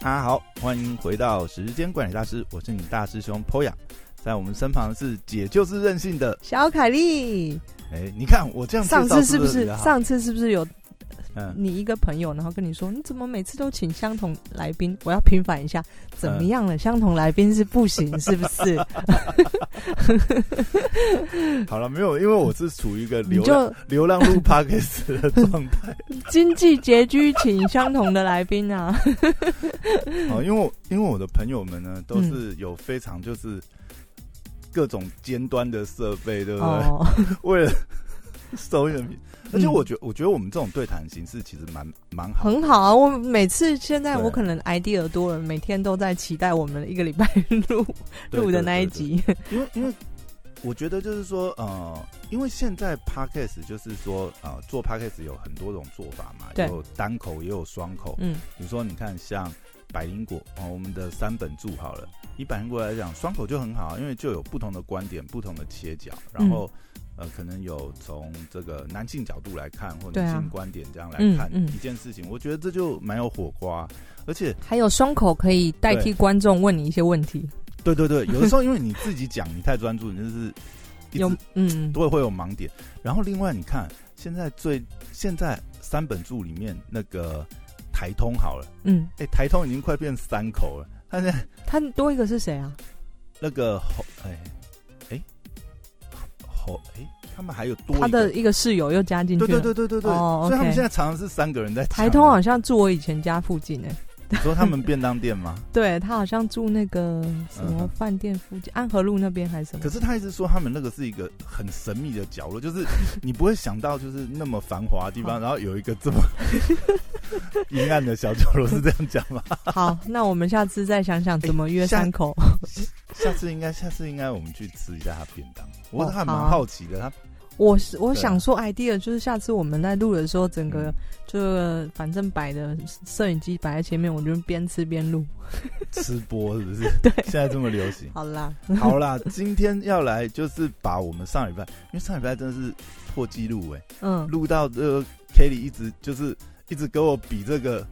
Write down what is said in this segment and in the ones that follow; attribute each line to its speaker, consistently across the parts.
Speaker 1: 大家好，欢迎回到时间管理大师，我是你大师兄 Poya，在我们身旁的是姐就是任性的
Speaker 2: 小凯丽。
Speaker 1: 哎，你看我这样
Speaker 2: 上次是不
Speaker 1: 是
Speaker 2: 是？上次是不是有
Speaker 1: 嗯，
Speaker 2: 你一个朋友，然后跟你说，你怎么每次都请相同来宾？我要平反一下，怎么样了？相同来宾是不行，是不是？
Speaker 1: 好了，没有，因为我是处于一个流流浪路 Parkes 的状态。
Speaker 2: 经济拮据，请相同的来宾啊。
Speaker 1: 哦，因为我因为我的朋友们呢，都
Speaker 2: 嗯
Speaker 1: 是有非常就是各种尖端的设备，对不对？
Speaker 2: 哦，
Speaker 1: 为了收人民，而且
Speaker 2: 嗯
Speaker 1: 我觉我觉得我们这种对谈形式其实蛮蛮好。
Speaker 2: 很好啊！我每次现在我可能 idea 多了，每天都在期待我们一个礼拜录 录的那一，集。
Speaker 1: 因为因为我觉得就是说，呃，因为现在 podcast 就是说，呃，做 podcast 有很多种做法嘛，有单口也有双口。
Speaker 2: 嗯，
Speaker 1: 比如说，你看像百灵果哦，我们的三本柱好了，以百灵果来讲，双口就很好，因为就有不同的观点、不同的切角，然后、呃，可能有从这个男性角度来看，或女性观点这样来看
Speaker 2: 嗯嗯
Speaker 1: 一件事情，我觉得这就蛮有火花，而且
Speaker 2: 还有双口可以代替观众问你一些问题，
Speaker 1: 对对对，有的时候因为你自己讲，你太专注，你就是
Speaker 2: 有嗯
Speaker 1: 都会会有盲点。然后另外你看，现在最现在三本柱里面那个台通好了，
Speaker 2: 嗯，
Speaker 1: 哎、台通已经快变三口了。他现在
Speaker 2: 他多一个是谁啊？
Speaker 1: 那个侯，哎哎侯，哎，他们还有多
Speaker 2: 他的一个室友又加进去
Speaker 1: 对
Speaker 2: 了。
Speaker 1: 对对对对对，
Speaker 2: 哦
Speaker 1: 所以他们现在常常是三个人在
Speaker 2: 台通好像住我以前家附近诶、
Speaker 1: 你说他们便当店吗？
Speaker 2: 对他好像住那个什么饭店附近，安和路那边还是什么
Speaker 1: 可？是他一直说他们那个是一个很神秘的角落，就是 你不会想到就是那么繁华的地方，然后有一个这么阴暗的小角落，是这样讲吗？
Speaker 2: 好，那我们下次再想想怎么约
Speaker 1: 下
Speaker 2: 三口。
Speaker 1: 下次应该，下次应该我们去吃一下他便当，我
Speaker 2: 哦
Speaker 1: 还蛮
Speaker 2: 好
Speaker 1: 奇的。他
Speaker 2: 我是我想说 idea 就是下次我们在录的时候，整个
Speaker 1: 嗯
Speaker 2: 就反正摆的摄影机摆在前面，我就边吃边录。
Speaker 1: 吃播是不是？
Speaker 2: 对
Speaker 1: 现在这么流行。
Speaker 2: 好啦，
Speaker 1: 好啦，今天要来就是把我们上礼拜，因为上礼拜真的是破纪录哎，
Speaker 2: 嗯，
Speaker 1: 录到这个 Kelly 一直就是一直跟我比这个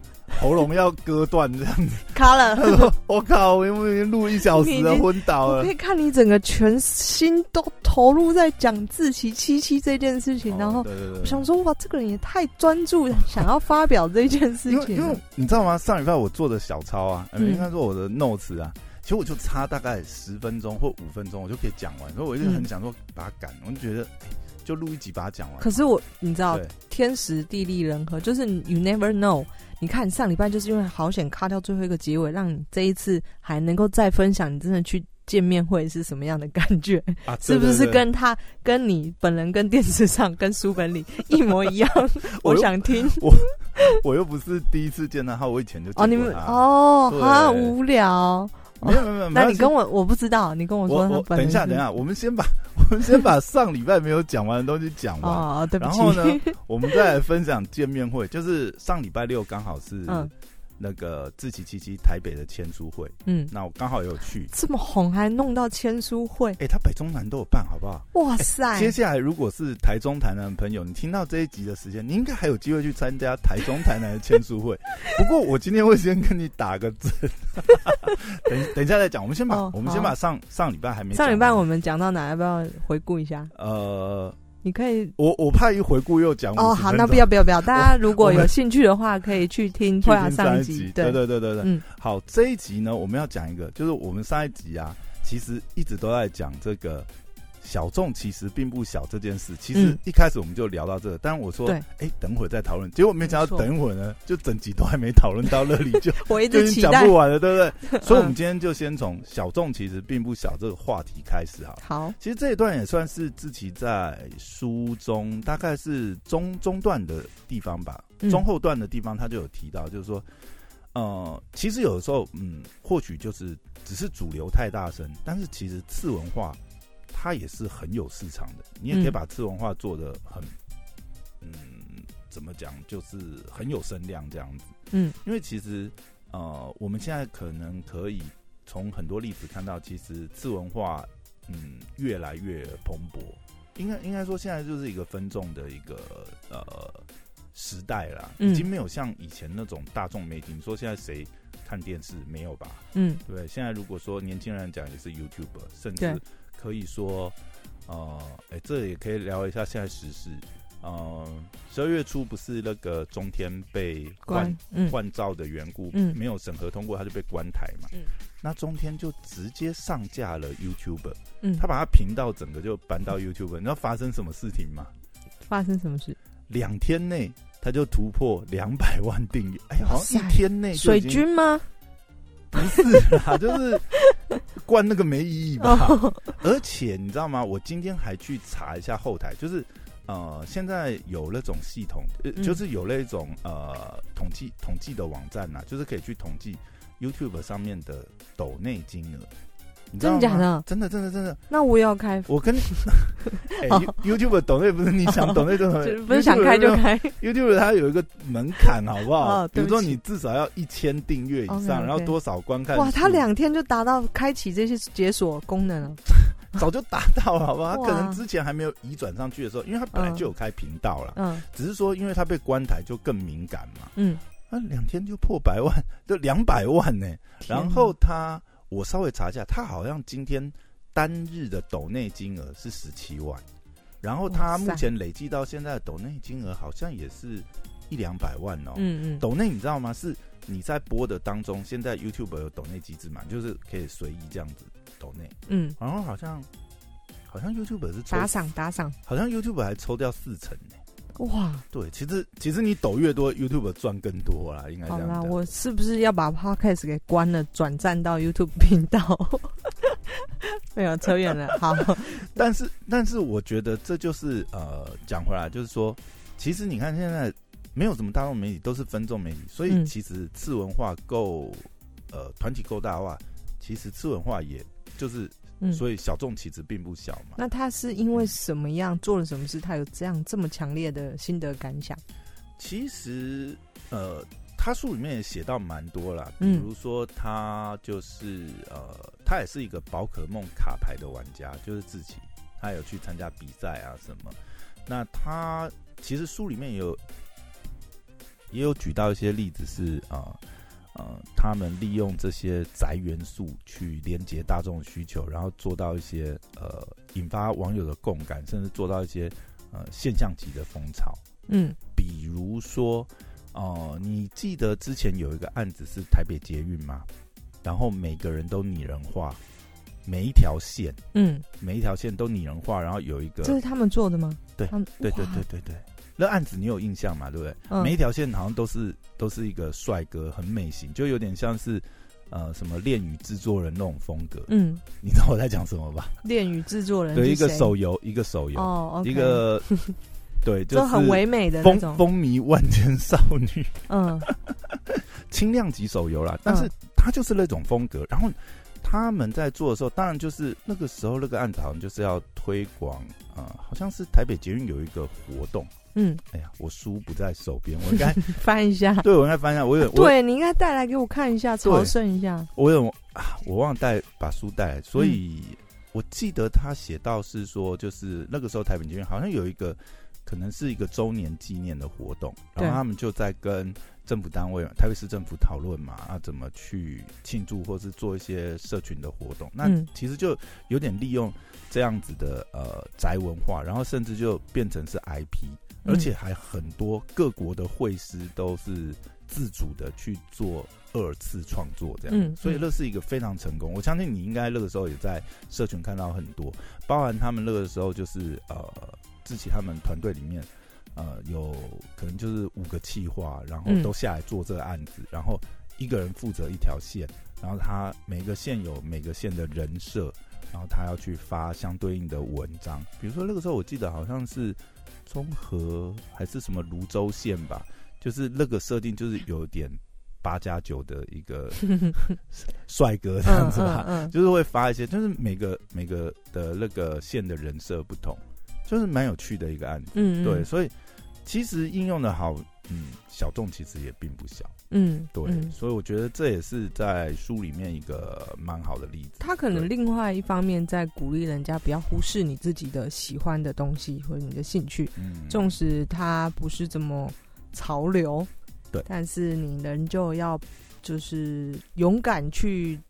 Speaker 1: 喉咙要割断这样子。
Speaker 2: 卡了。
Speaker 1: 他说：“我靠，我已经录一小时了，
Speaker 2: 你已经
Speaker 1: 昏倒了
Speaker 2: 可。以看你整个全心都投入在讲自欺欺欺这件事情，然
Speaker 1: 哦
Speaker 2: 后我想说，哇，这个人也太专注，想要发表这件事
Speaker 1: 因为因为
Speaker 2: 情。
Speaker 1: 你知道吗？上礼拜我做的小抄啊，应该说我的 notes 啊，其实我就差大概十分钟或五分钟，我就可以讲完。所以我一直很想说把它赶，我就觉得、哎就录一集把它讲完。
Speaker 2: 可是我，你知道，天时地利人和，就是 you never know。你看上礼拜就是因为好险卡掉最后一个结尾，让你这一次还能够再分享你真的去见面会是什么样的感觉，
Speaker 1: 啊，
Speaker 2: 是不是跟他跟你本人跟电视上跟书本里一模一样？
Speaker 1: 我
Speaker 2: 想听
Speaker 1: 我我又不是第一次见到他，我以前就
Speaker 2: 哦，你们。哦，好无聊。
Speaker 1: 没有没有没有，
Speaker 2: 那你跟我我不知道，你跟我说
Speaker 1: 我等一下等一下，我们先把 我们先把上礼拜没有讲完的东西讲完，
Speaker 2: 哦，对不起。
Speaker 1: 然后呢，我们再来分享见面会，就是上礼拜六刚好是
Speaker 2: 嗯
Speaker 1: 那个自奇七七台北的签书会，
Speaker 2: 嗯，
Speaker 1: 那我刚好也有去。
Speaker 2: 这么红还弄到签书会，
Speaker 1: 哎、他北中南都有办，好不好？
Speaker 2: 哇塞！
Speaker 1: 接下来如果是台中、台南的朋友，你听到这一集的时间，你应该还有机会去参加台中、台南的签书会。不过我今天会先跟你打个字，等等一下再讲。我们先把、
Speaker 2: 哦
Speaker 1: 我们先把上上礼拜还没
Speaker 2: 上礼拜我们讲到哪？要不要回顾一下？
Speaker 1: 呃，
Speaker 2: 你可以
Speaker 1: 我我怕一回顾又讲
Speaker 2: 哦，好，那不要不要不要，大家如果有兴趣的话，可以去听
Speaker 1: 去
Speaker 2: 托亚
Speaker 1: 上一
Speaker 2: 集，
Speaker 1: 对。对对对对。
Speaker 2: 嗯。
Speaker 1: 好，这一集呢，我们要讲一个，就是我们上一集啊，其实一直都在讲这个小众其实并不小这件事。其实
Speaker 2: 嗯
Speaker 1: 一开始我们就聊到这个，但是我说，
Speaker 2: 对
Speaker 1: 哎，等会儿再讨论。结果没想到等一会儿呢，就整集都还没讨论到那里，就
Speaker 2: 我一
Speaker 1: 就已经
Speaker 2: 直
Speaker 1: 讲不。完了，对不对？所以，我们
Speaker 2: 嗯
Speaker 1: 今天就先从小众其实并不小这个话题开始好。
Speaker 2: 好，
Speaker 1: 其实这一段也算是自己在书中大概是中中段的地方吧，
Speaker 2: 嗯
Speaker 1: 中后段的地方他就有提到，就是说，呃，其实有的时候，嗯，或许就是只是主流太大声，但是其实次文化它也是很有市场的，你也可以
Speaker 2: 嗯
Speaker 1: 把次文化做的很，嗯，怎么讲，就是很有声量这样子。
Speaker 2: 嗯
Speaker 1: 因为其实呃，我们现在可能可以从很多例子看到，其实次文化嗯越来越蓬勃。应该应该说，现在就是一个分众的一个呃时代啦，
Speaker 2: 嗯
Speaker 1: 已经没有像以前那种大众媒体。你说现在谁看电视，没有吧？
Speaker 2: 嗯，
Speaker 1: 对？现在如果说年轻人讲也是 YouTube，甚至可以说，呃，哎，这也可以聊一下现在时事。呃，十二月初不是那个中天被换
Speaker 2: 关嗯
Speaker 1: 换照的缘故，
Speaker 2: 嗯
Speaker 1: 没有审核通过，他就被关台嘛。
Speaker 2: 嗯
Speaker 1: 那中天就直接上架了 YouTube，
Speaker 2: 嗯
Speaker 1: 他，把他频道整个就搬到 YouTube，你知道发生什么事情吗？
Speaker 2: 发生什么事？
Speaker 1: 两天内他就突破两百万订阅，哎呀，好像一天内
Speaker 2: 水军吗？
Speaker 1: 不是啦，就是灌那个没意义吧。
Speaker 2: 哦，
Speaker 1: 而且你知道吗？我今天还去查一下后台，就是呃，现在有那种系统，就是有那种呃统计统计的网站呐、就是可以去统计 YouTube 上面的抖内金额。你知道吗
Speaker 2: 真的假的？
Speaker 1: 真的，真的，真的。
Speaker 2: 那我也要开，
Speaker 1: 我跟 哎、You- YouTube 抖内不是你想懂内 就抖内，
Speaker 2: 不是想开就开。
Speaker 1: YouTube 它有一个门槛，好不好？比如说你至少要一千订阅以上然后多少观看
Speaker 2: 哇，
Speaker 1: 数。
Speaker 2: 他两天就达到开启这些解锁功能了。
Speaker 1: 早就达到了，好不好？他可能之前还没有移转上去的时候，因为他本来就有开频道了，
Speaker 2: 嗯。
Speaker 1: 只是说因为他被关台就更敏感嘛。
Speaker 2: 嗯，
Speaker 1: 那两天就破百万，就两百万呢、然后他，我稍微查一下，他好像今天单日的抖内金额是十七万，然后他目前累计到现在的抖内金额好像也是一两百万哦。
Speaker 2: 嗯嗯，
Speaker 1: 抖内你知道吗？是你在播的当中，现在 YouTube 有抖内机制嘛，就是可以随意这样子抖内，
Speaker 2: 嗯，
Speaker 1: 然后好像好像 YouTube 是
Speaker 2: 打赏打赏，
Speaker 1: 好像 YouTube 还抽掉四成呢、
Speaker 2: 哇，
Speaker 1: 对，其实其实你抖越多，YouTube 赚更多啦，应该这
Speaker 2: 好啦，
Speaker 1: 样讲。
Speaker 2: 我是不是要把 Podcast 给关了，转战到 YouTube 频道？没有扯远了，好，
Speaker 1: 但是但是我觉得这就是呃，讲回来就是说，其实你看现在没有什么大众媒体，都是分众媒体，所以
Speaker 2: 嗯
Speaker 1: 其实次文化够呃团体够大的话，其实次文化也就是，
Speaker 2: 嗯，
Speaker 1: 所以小众其实并不小嘛。
Speaker 2: 那他是因为什么样做了什么事，他有这样这么强烈的心得感想？
Speaker 1: 其实呃，他书里面也写到蛮多啦，比
Speaker 2: 嗯
Speaker 1: 如说他就是呃，他也是一个宝可梦卡牌的玩家，就是自己，他有去参加比赛啊什么。那他其实书里面也有也有举到一些例子是呃呃，他们利用这些宅元素去连接大众的需求，然后做到一些呃引发网友的共感，甚至做到一些呃现象级的风潮。
Speaker 2: 嗯
Speaker 1: 比如说，哦、你记得之前有一个案子是台北捷运吗？然后每个人都拟人化，每一条线，
Speaker 2: 嗯，
Speaker 1: 每一条线都拟人化，然后有一个，
Speaker 2: 这是他们做的吗？
Speaker 1: 对
Speaker 2: 他们
Speaker 1: 对对对对对，那案子你有印象吗？对不对？
Speaker 2: 嗯
Speaker 1: 每一条线好像都是都是一个帅哥，很美型，就有点像是呃什么恋与制作人那种风格。
Speaker 2: 嗯，
Speaker 1: 你知道我在讲什么吧？
Speaker 2: 恋与制作人
Speaker 1: 对，一个手游，一个手游，
Speaker 2: 哦
Speaker 1: 一个对，就
Speaker 2: 就是很唯美的那
Speaker 1: 风
Speaker 2: 种，
Speaker 1: 风靡万千少女。
Speaker 2: 嗯
Speaker 1: 轻量级手游啦，但是它就是那种风格。然后他们在做的时候，当然就是那个时候那个案子好像就是要推广，呃，好像是台北捷运有一个活动。
Speaker 2: 嗯，
Speaker 1: 哎呀，我书不在手边，我应该
Speaker 2: 翻一下，
Speaker 1: 对我应该翻一下，我有
Speaker 2: 对你应该带来给我看一下，
Speaker 1: 对。
Speaker 2: 朝圣一下。
Speaker 1: 我有啊，我忘了带把书带来，所以、
Speaker 2: 嗯
Speaker 1: 我记得他写到是说，就是那个时候台北捷运好像有一个可能是一个周年纪念的活动，然后他们就在跟政府单位、台北市政府讨论嘛，啊，怎么去庆祝或是做一些社群的活动。那
Speaker 2: 嗯
Speaker 1: 其实就有点利用这样子的呃宅文化，然后甚至就变成是 IP，而
Speaker 2: 嗯
Speaker 1: 且还很多各国的会师都是自主的去做二次创作这样，
Speaker 2: 嗯嗯
Speaker 1: 所以乐是一个非常成功。我相信你应该那个时候也在社群看到很多，包含他们那个时候就是呃，自己他们团队里面。呃，有可能就是五个企划，然后
Speaker 2: 嗯
Speaker 1: 都下来做这个案子，然后一个人负责一条线，然后他每个线有每个线的人设，然后他要去发相对应的文章。比如说那个时候我记得好像是综合还是什么泸州县吧，就是那个设定就是有点八加九的一个 帅哥这样子吧，
Speaker 2: 嗯嗯
Speaker 1: 就是会发一些，就是每个每个的那个县的人设不同，就是蛮有趣的一个案子。
Speaker 2: 嗯，
Speaker 1: 对，所以其实应用的好，嗯，小众其实也并不小。
Speaker 2: 嗯，
Speaker 1: 对，
Speaker 2: 嗯
Speaker 1: 所以我觉得这也是在书里面一个蛮好的例子。
Speaker 2: 他可能另外一方面在鼓励人家不要忽视你自己的喜欢的东西或者你的兴趣，
Speaker 1: 嗯，
Speaker 2: 纵使它不是这么潮流，
Speaker 1: 对
Speaker 2: 但是你仍旧要就是勇敢去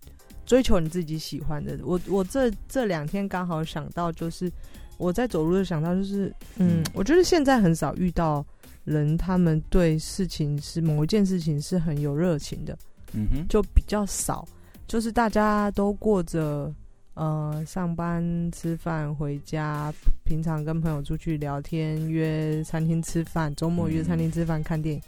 Speaker 2: 追求你自己喜欢的。我我这这两天刚好想到，就是我在走路就想到，就是嗯，
Speaker 1: 嗯
Speaker 2: 我觉得现在很少遇到人，他们对事情是某一件事情是很有热情的，
Speaker 1: 嗯哼，
Speaker 2: 就比较少。就是大家都过着呃上班、吃饭、回家，平常跟朋友出去聊天、约餐厅吃饭，周末约餐厅吃饭、看电影，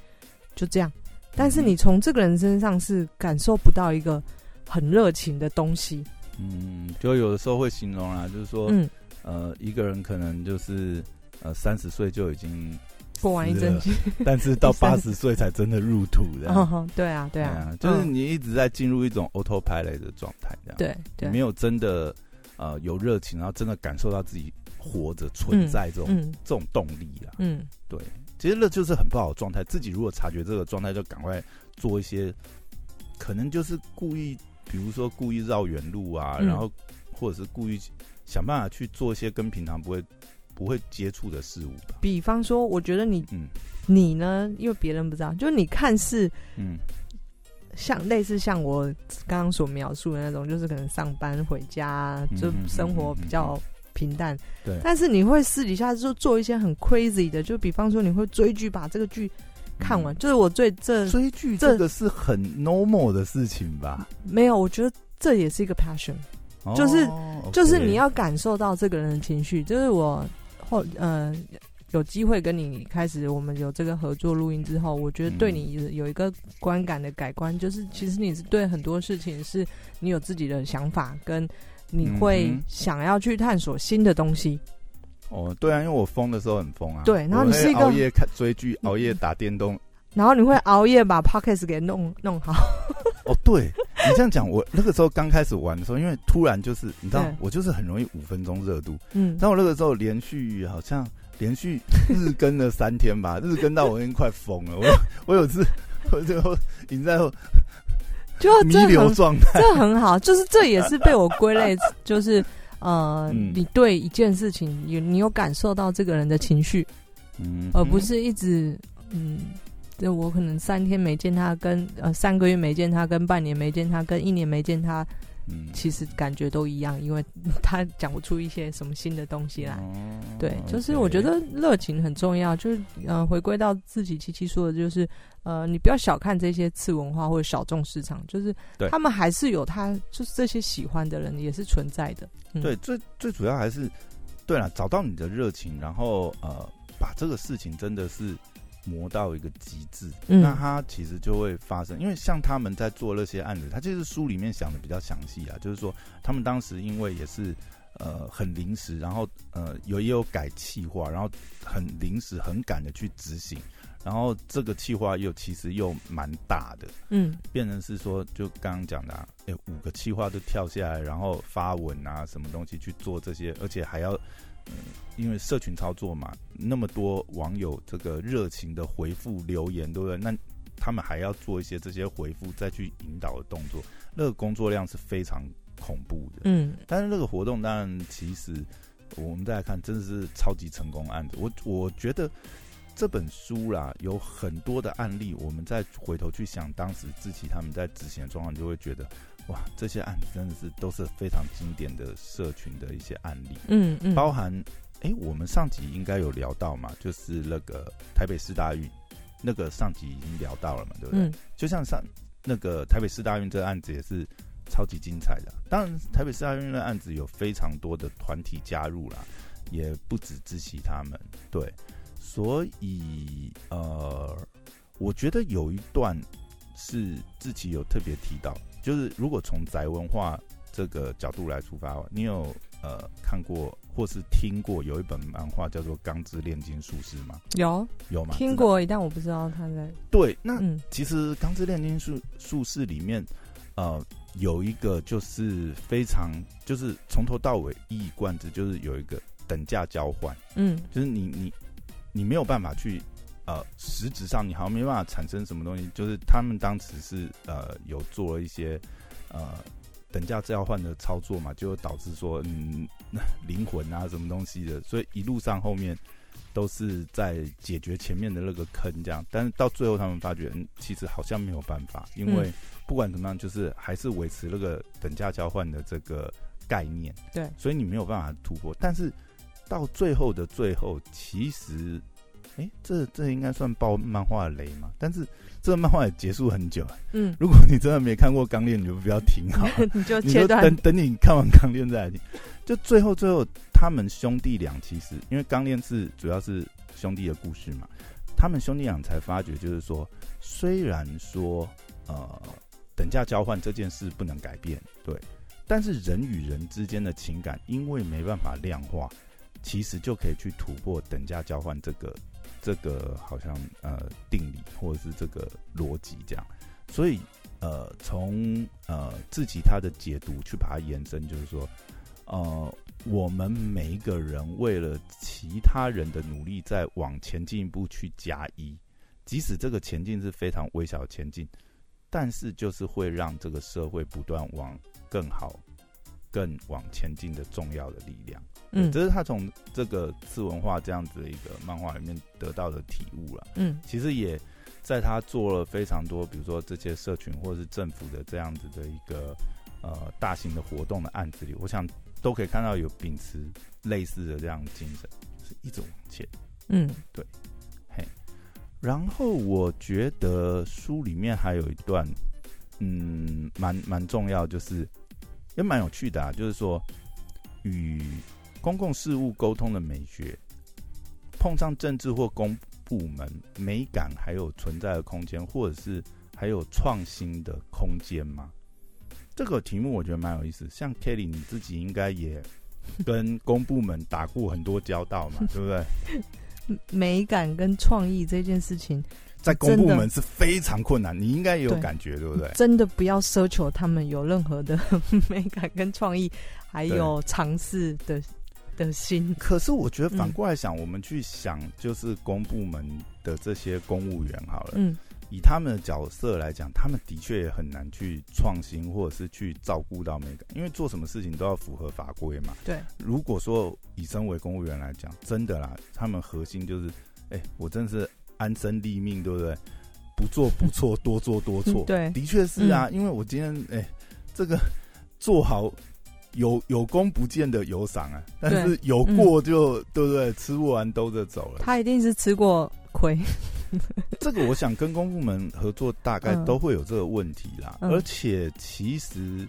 Speaker 2: 就这样。但是你从这个人身上是感受不到一个很热情的东西。
Speaker 1: 嗯，就有的时候会形容啊，就是说，
Speaker 2: 嗯，
Speaker 1: 呃，一个人可能就是呃三十岁就已经
Speaker 2: 过完一阵子，
Speaker 1: 但是到 八十岁才真的入土的。
Speaker 2: 哦，对啊，对啊，
Speaker 1: 就是
Speaker 2: 嗯
Speaker 1: 你一直在进入一种 autopilot 的状态，这样，
Speaker 2: 对对，
Speaker 1: 没有真的呃有热情，然后真的感受到自己活着存在这种、
Speaker 2: 嗯
Speaker 1: 这种动力啊。
Speaker 2: 嗯。
Speaker 1: 对，其实那就是很不好的状态。自己如果察觉这个状态，就赶快做一些，可能就是故意，比如说故意绕远路啊，
Speaker 2: 嗯。
Speaker 1: 然后或者是故意想办法去做一些跟平常不会不会接触的事物吧。
Speaker 2: 比方说，我觉得你
Speaker 1: 嗯
Speaker 2: 你呢，因为别人不知道，就是你看似
Speaker 1: 嗯
Speaker 2: 像类似像我刚刚所描述的那种，就是可能上班回家就生活比较平淡，
Speaker 1: 对
Speaker 2: 但是你会私底下就做一些很 crazy 的，就比方说你会追剧，把这个剧看完。
Speaker 1: 嗯
Speaker 2: 就是我最这
Speaker 1: 追剧
Speaker 2: 这
Speaker 1: 这个是很 normal 的事情吧？
Speaker 2: 没有，我觉得这也是一个 passion，就是
Speaker 1: 哦
Speaker 2: 就是你要感受到这个人的情绪。就是我后呃有机会跟你开始我们有这个合作录音之后，我觉得对你有一个观感的改观，就是其实你是对很多事情是你有自己的想法，跟你会想要去探索新的东西。
Speaker 1: 哦，对啊，因为我疯的时候很疯啊。
Speaker 2: 对然后你是一个
Speaker 1: 熬夜看追剧，熬夜打电动。
Speaker 2: 然后你会熬夜把 podcast 给弄弄好，
Speaker 1: 哦，对你这样讲，我那个时候刚开始玩的时候，因为突然就是你知道，我就是很容易五分钟热度。
Speaker 2: 嗯，
Speaker 1: 但我那个时候连续好像连续日更了三天吧，日更到我已经快疯了。我我有次我最后已经在 弥
Speaker 2: 就这很
Speaker 1: 留状态。
Speaker 2: 这很好，就是这也是被我归类，就是呃，
Speaker 1: 嗯
Speaker 2: 你对一件事情有你有感受到这个人的情绪，
Speaker 1: 嗯
Speaker 2: 而不是一直嗯，就我可能三天没见他，跟呃三个月没见他，跟半年没见他，跟一年没见他，
Speaker 1: 嗯
Speaker 2: 其实感觉都一样，因为 他讲不出一些什么新的东西来。
Speaker 1: 哦
Speaker 2: 对，就是我觉得热情很重要，就是呃，回归到自己七七说的，就是呃，你不要小看这些次文化或者小众市场，就是他们还是有他就是这些喜欢的人也是存在的。嗯、
Speaker 1: 对，最最主要还是对了，找到你的热情，然后呃，把这个事情真的是磨到一个极致，
Speaker 2: 嗯
Speaker 1: 那它其实就会发生。因为像他们在做那些案子，他其实书里面想的比较详细啊，就是说他们当时因为也是呃很临时，然后呃有也有改计划，然后很临时很赶的去执行。然后这个计划又其实又蛮大的，
Speaker 2: 嗯
Speaker 1: 变成是说，就刚刚讲的、啊，哎、五个气划都跳下来，然后发文啊，什么东西去做这些，而且还要，嗯，因为社群操作嘛，那么多网友这个热情的回复留言，对不对？那他们还要做一些这些回复，再去引导的动作，那个工作量是非常恐怖的。
Speaker 2: 嗯
Speaker 1: 但是那个活动当然，其实我们再来看，真的是超级成功案子。我我觉得这本书啦，有很多的案例，我们再回头去想当时志奇他们在执行的状况，就会觉得哇，这些案子真的是都是非常经典的社群的一些案例，
Speaker 2: 嗯嗯，
Speaker 1: 包含哎、我们上集应该有聊到嘛，就是那个台北市大运，那个上集已经聊到了嘛，对不对？
Speaker 2: 嗯
Speaker 1: 就像上那个台北市大运这个案子也是超级精彩的。当然，台北市大运的案子有非常多的团体加入啦，也不止知悉他们。对，所以呃，我觉得有一段是自己有特别提到，就是如果从宅文化这个角度来出发，你有呃看过或是听过有一本漫画叫做《钢之炼金术士》吗？
Speaker 2: 有
Speaker 1: 有吗？
Speaker 2: 听。过，但我不知道他在
Speaker 1: 对，那
Speaker 2: 嗯
Speaker 1: 其实《钢之炼金术术士》里面，呃，有一个就是非常，就是从头到尾一以贯之，就是有一个等价交换，
Speaker 2: 嗯
Speaker 1: 就是你你你没有办法去，呃，实质上你好像没办法产生什么东西，就是他们当时是呃有做了一些呃等价交换的操作嘛，就导致说嗯 灵魂啊什么东西的，所以一路上后面都是在解决前面的那个坑，这样。但是到最后，他们发觉，嗯，其实好像没有办法，因为不管怎么样，就是还是维持那个等价交换的这个概念。
Speaker 2: 对，
Speaker 1: 所以你没有办法突破。但是到最后的最后，其实，哎，这这应该算爆漫画的雷嘛？但是这个漫画也结束很久。
Speaker 2: 嗯，
Speaker 1: 如果你真的没看过《钢炼》，你就不要听好，
Speaker 2: 你就
Speaker 1: 等等你看完《钢炼》再来听。就最后最后，他们兄弟俩其实，因为《钢炼》是主要是兄弟的故事嘛，他们兄弟俩才发觉，就是说，虽然说呃等价交换这件事不能改变，对，但是人与人之间的情感，因为没办法量化，其实就可以去突破等价交换这个这个好像呃定理或者是这个逻辑这样，所以呃从呃自己他的解读去把它延伸，就是说。呃，我们每一个人为了其他人的努力，在往前进一步去加一，即使这个前进是非常微小的前进，但是就是会让这个社会不断往更好、更往前进的重要的力量。
Speaker 2: 嗯，
Speaker 1: 这是他从这个次文化这样子的一个漫画里面得到的体悟了。
Speaker 2: 嗯，
Speaker 1: 其实也在他做了非常多，比如说这些社群或者是政府的这样子的一个呃大型的活动的案子里，我想。都可以看到有秉持类似的这样精神，是一直往前。
Speaker 2: 嗯，
Speaker 1: 对，嘿。然后我觉得书里面还有一段，嗯，蛮蛮重要，就是也蛮有趣的啊。就是说，与公共事务沟通的美学，碰上政治或公部门美感，还有存在的空间，或者是还有创新的空间吗？这个题目我觉得蛮有意思，像 Kelly 你自己应该也跟公部门打过很多交道嘛，对不对？
Speaker 2: 美感跟创意这件事情，
Speaker 1: 在公部门是非常困难，你应该也有感觉，对不对？
Speaker 2: 真的不要奢求他们有任何的 美感跟创意，还有尝试的的心。
Speaker 1: 可是我觉得反过来想，我们去想，就是公部门的这些公务员好了，嗯。以他们的角色来讲，他们的确也很难去创新，或者是去照顾到每个，因为做什么事情都要符合法规嘛。
Speaker 2: 对，
Speaker 1: 如果说以身为公务员来讲，真的啦，他们核心就是，哎，我真的是安身立命，对不对？不做不错，多做多错。
Speaker 2: 对，
Speaker 1: 的确是啊，因为我今天哎，这个做好有有功不见得有赏啊，但是有过就对不对？吃不完兜着走了。
Speaker 2: 他一定是吃过亏。
Speaker 1: 这个我想跟公部门合作，大概都会有这个问题啦。而且其实，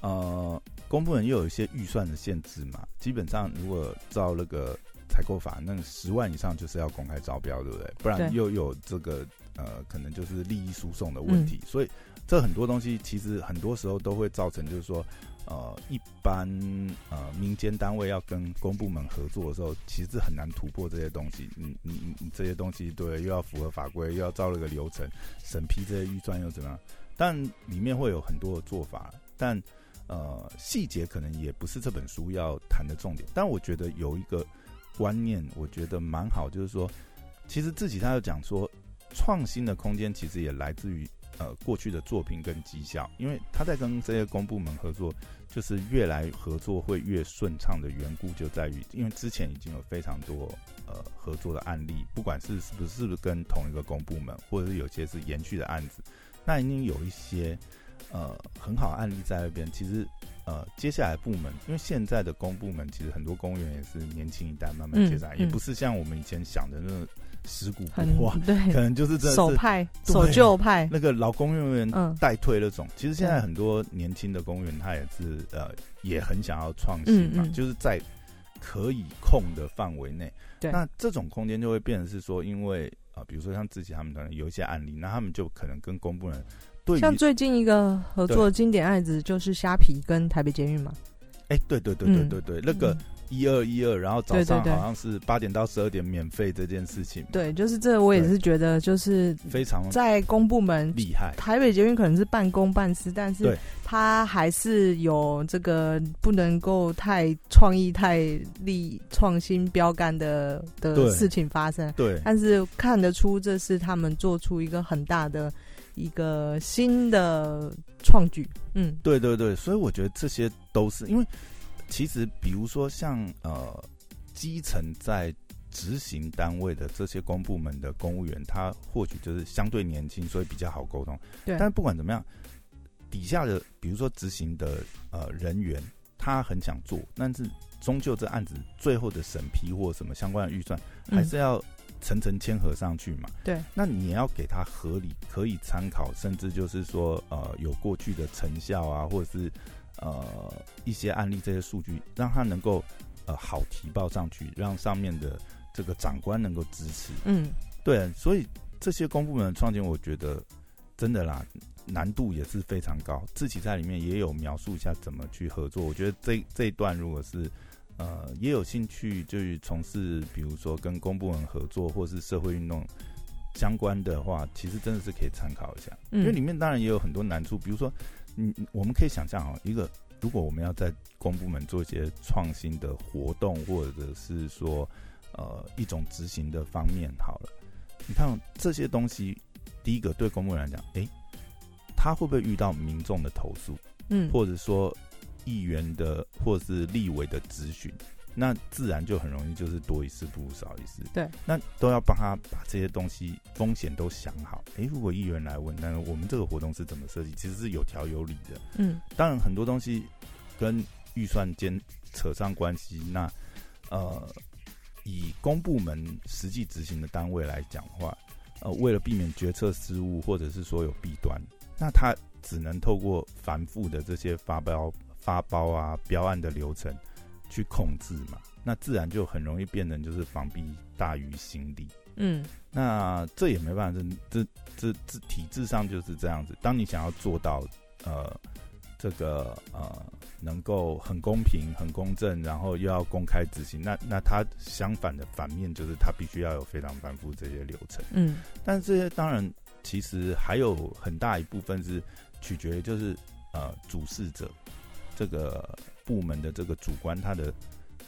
Speaker 1: 呃，公部门又有一些预算的限制嘛。基本上，如果照那个采购法，那十万以上就是要公开招标，对不对？不然又有这个呃，可能就是利益输送的问题。所以，这很多东西其实很多时候都会造成，就是说。呃，一般呃民间单位要跟公部门合作的时候，其实很难突破这些东西。你你你这些东西，对，又要符合法规，又要照那个流程审批这些预算又怎么样？但里面会有很多的做法，但呃细节可能也不是这本书要谈的重点。但我觉得有一个观念，我觉得蛮好，就是说，其实自己他有讲说，创新的空间其实也来自于呃过去的作品跟绩效，因为他在跟这些公部门合作。就是越来合作会越顺畅的缘故，就在于因为之前已经有非常多呃合作的案例，不管是是不是是不是跟同一个公部门，或者是有些是延续的案子，那已经有一些呃很好案例在那边。其实呃接下来部门，因为现在的公部门其实很多公务员也是年轻一代慢慢接上来，也不是像我们以前想的那种。尸骨不化，
Speaker 2: 对，
Speaker 1: 可能就是这
Speaker 2: 守派、守旧派，
Speaker 1: 那个老公务员代退那种。其实现在很多年轻的公务员，他也是呃，也很想要创新嘛，就是在可以控的范围内。
Speaker 2: 对，
Speaker 1: 那这种空间就会变成是说，因为啊，比如说像自己他们团有一些案例，那他们就可能跟公部门对，
Speaker 2: 像最近一个合作经典案子就是虾皮跟台北监狱嘛。
Speaker 1: 哎，对对对对对对，那个。一二一二，然后早上好像是八点到十二点免费这件事情。
Speaker 2: 对，就是这，我也是觉得就是
Speaker 1: 非常
Speaker 2: 在公部门
Speaker 1: 厉害。
Speaker 2: 台北捷运可能是半公半私，但是他还是有这个不能够太创意、太立创新标杆的的事情发生。
Speaker 1: 对，
Speaker 2: 但是看得出这是他们做出一个很大的一个新的创举。嗯，
Speaker 1: 对对对，所以我觉得这些都是因为。其实，比如说像呃，基层在执行单位的这些公部门的公务员，他或许就是相对年轻，所以比较好沟通。
Speaker 2: 对，
Speaker 1: 但不管怎么样，底下的比如说执行的呃人员，他很想做，但是终究这案子最后的审批或什么相关的预算，还是要层层签合上去嘛。
Speaker 2: 对，
Speaker 1: 那你也要给他合理可以参考，甚至就是说呃有过去的成效啊，或者是呃一些案例这些数据，让他能够呃好提报上去，让上面的这个长官能够支持。
Speaker 2: 嗯，
Speaker 1: 对，所以这些公部门的创建，我觉得真的啦。难度也是非常高，自己在里面也有描述一下怎么去合作。我觉得这这一段如果是呃也有兴趣，就是从事比如说跟公部门合作或是社会运动相关的话，其实真的是可以参考一下。因为里面当然也有很多难处，比如说，嗯，我们可以想象啊，一个如果我们要在公部门做一些创新的活动，或者是说呃一种执行的方面，好了，你看这些东西，第一个对公部门来讲，哎。他会不会遇到民众的投诉？
Speaker 2: 嗯，
Speaker 1: 或者说议员的或者是立委的咨询，那自然就很容易就是多一事不如少一事。
Speaker 2: 对，
Speaker 1: 那都要帮他把这些东西风险都想好。哎，如果议员来问，那我们这个活动是怎么设计？其实是有条有理的。
Speaker 2: 嗯，
Speaker 1: 当然很多东西跟预算间扯上关系。那呃，以公部门实际执行的单位来讲话，呃，为了避免决策失误或者是说有弊端。那他只能透过繁复的这些发包、发包啊、标案的流程去控制嘛，那自然就很容易变成就是防弊大于心理。
Speaker 2: 嗯，
Speaker 1: 那这也没办法，这这这这体制上就是这样子。当你想要做到呃这个呃能够很公平、很公正，然后又要公开执行，那那它相反的反面就是它必须要有非常繁复这些流程。
Speaker 2: 嗯，
Speaker 1: 但这些当然。其实还有很大一部分是取决于，就是呃，主事者这个部门的这个主观，他的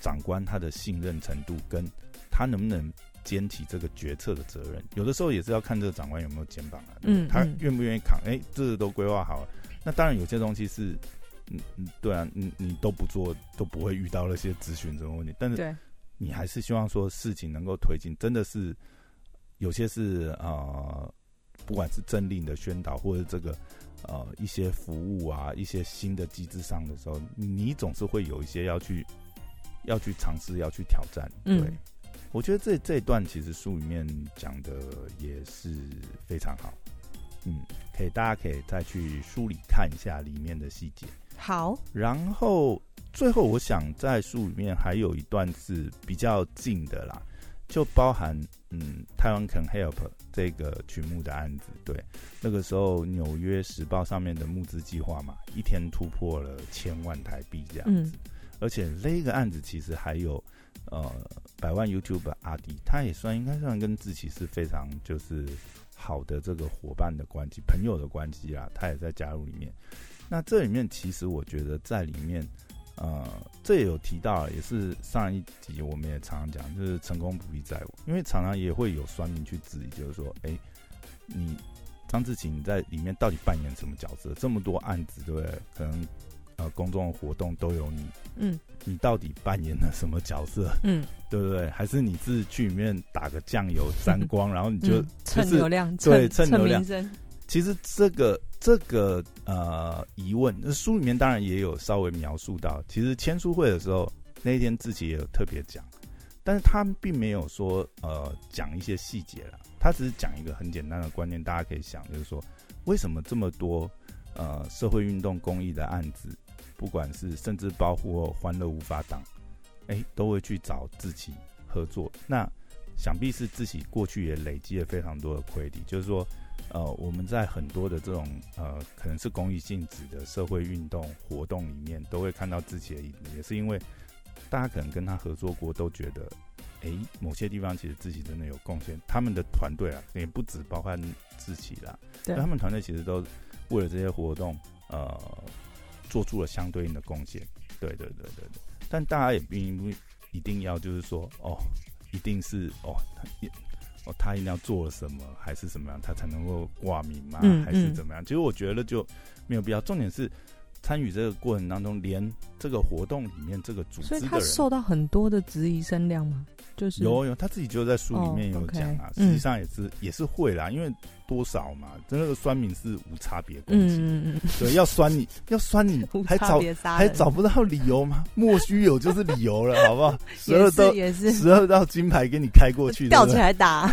Speaker 1: 长官他的信任程度，跟他能不能肩起这个决策的责任。有的时候也是要看这个长官有没有肩膀啊，
Speaker 2: 嗯，
Speaker 1: 他愿不愿意扛？哎，这个都规划好了。那当然有些东西是，嗯嗯，对啊，你你都不做，都不会遇到那些咨询这种问题。但是你还是希望说事情能够推进，真的是有些是啊。不管是政令的宣导，或者这个呃一些服务啊，一些新的机制上的时候，你总是会有一些要去要去尝试，要去挑战。对，我觉得这这一段其实书里面讲的也是非常好。嗯，可以，大家可以再去梳理看一下里面的细节。
Speaker 2: 好，
Speaker 1: 然后最后我想在书里面还有一段是比较近的啦。就包含嗯，台湾 Can Help 这个曲目的案子，对，那个时候纽约时报上面的募资计划嘛，一天突破了千万台币这样子，而且那个案子其实还有呃百万 YouTube 阿迪，他也算应该算跟志奇是非常就是好的这个伙伴的关系、朋友的关系啦，他也在加入里面。那这里面其实我觉得在里面。呃，这也有提到，也是上一集我们也常常讲，就是成功不必在我，因为常常也会有酸民去质疑，就是说，哎，你张志勤在里面到底扮演什么角色？这么多案子，对不对？可能呃，公众活动都有你，
Speaker 2: 嗯，
Speaker 1: 你到底扮演了什么角色？
Speaker 2: 嗯，
Speaker 1: 对不对？还是你是去里面打个酱油沾光，然后你就
Speaker 2: 蹭流量，
Speaker 1: 对，蹭流量。其实这个这个呃疑问，那书里面当然也有稍微描述到。其实签书会的时候，那一天自己也有特别讲，但是他并没有说呃讲一些细节了，他只是讲一个很简单的观念，大家可以想，就是说为什么这么多呃社会运动公益的案子，不管是甚至包括欢乐无法挡，哎，都会去找自己合作。那想必是自己过去也累积了非常多的亏底，就是说。呃，我们在很多的这种呃，可能是公益性质的社会运动活动里面，都会看到自己的影子，也是因为大家可能跟他合作过，都觉得，哎，某些地方其实自己真的有贡献。他们的团队啊，也不止包括自己啦，
Speaker 2: 对，
Speaker 1: 他们团队其实都为了这些活动，呃，做出了相对应的贡献。对对对对对，但大家也并不一定要就是说，哦，一定是哦，也。他一定要做了什么，还是怎么样，他才能够挂名吗？还是怎么样？其实我觉得就没有必要。重点是参与这个过程当中，连这个活动里面这个组织的人，
Speaker 2: 所以他受到很多的质疑声量吗？就是
Speaker 1: 有有，他自己就在书里面
Speaker 2: 哦
Speaker 1: 有讲啊，
Speaker 2: 嗯
Speaker 1: 实际上也是也是会啦，因为多少嘛，那个酸民是无差别攻击，对，要酸你要酸你还找还找不到理由吗？莫须有就是理由了，好不好？十二道
Speaker 2: 也是
Speaker 1: 十二道金牌给你开过去，
Speaker 2: 吊起来打，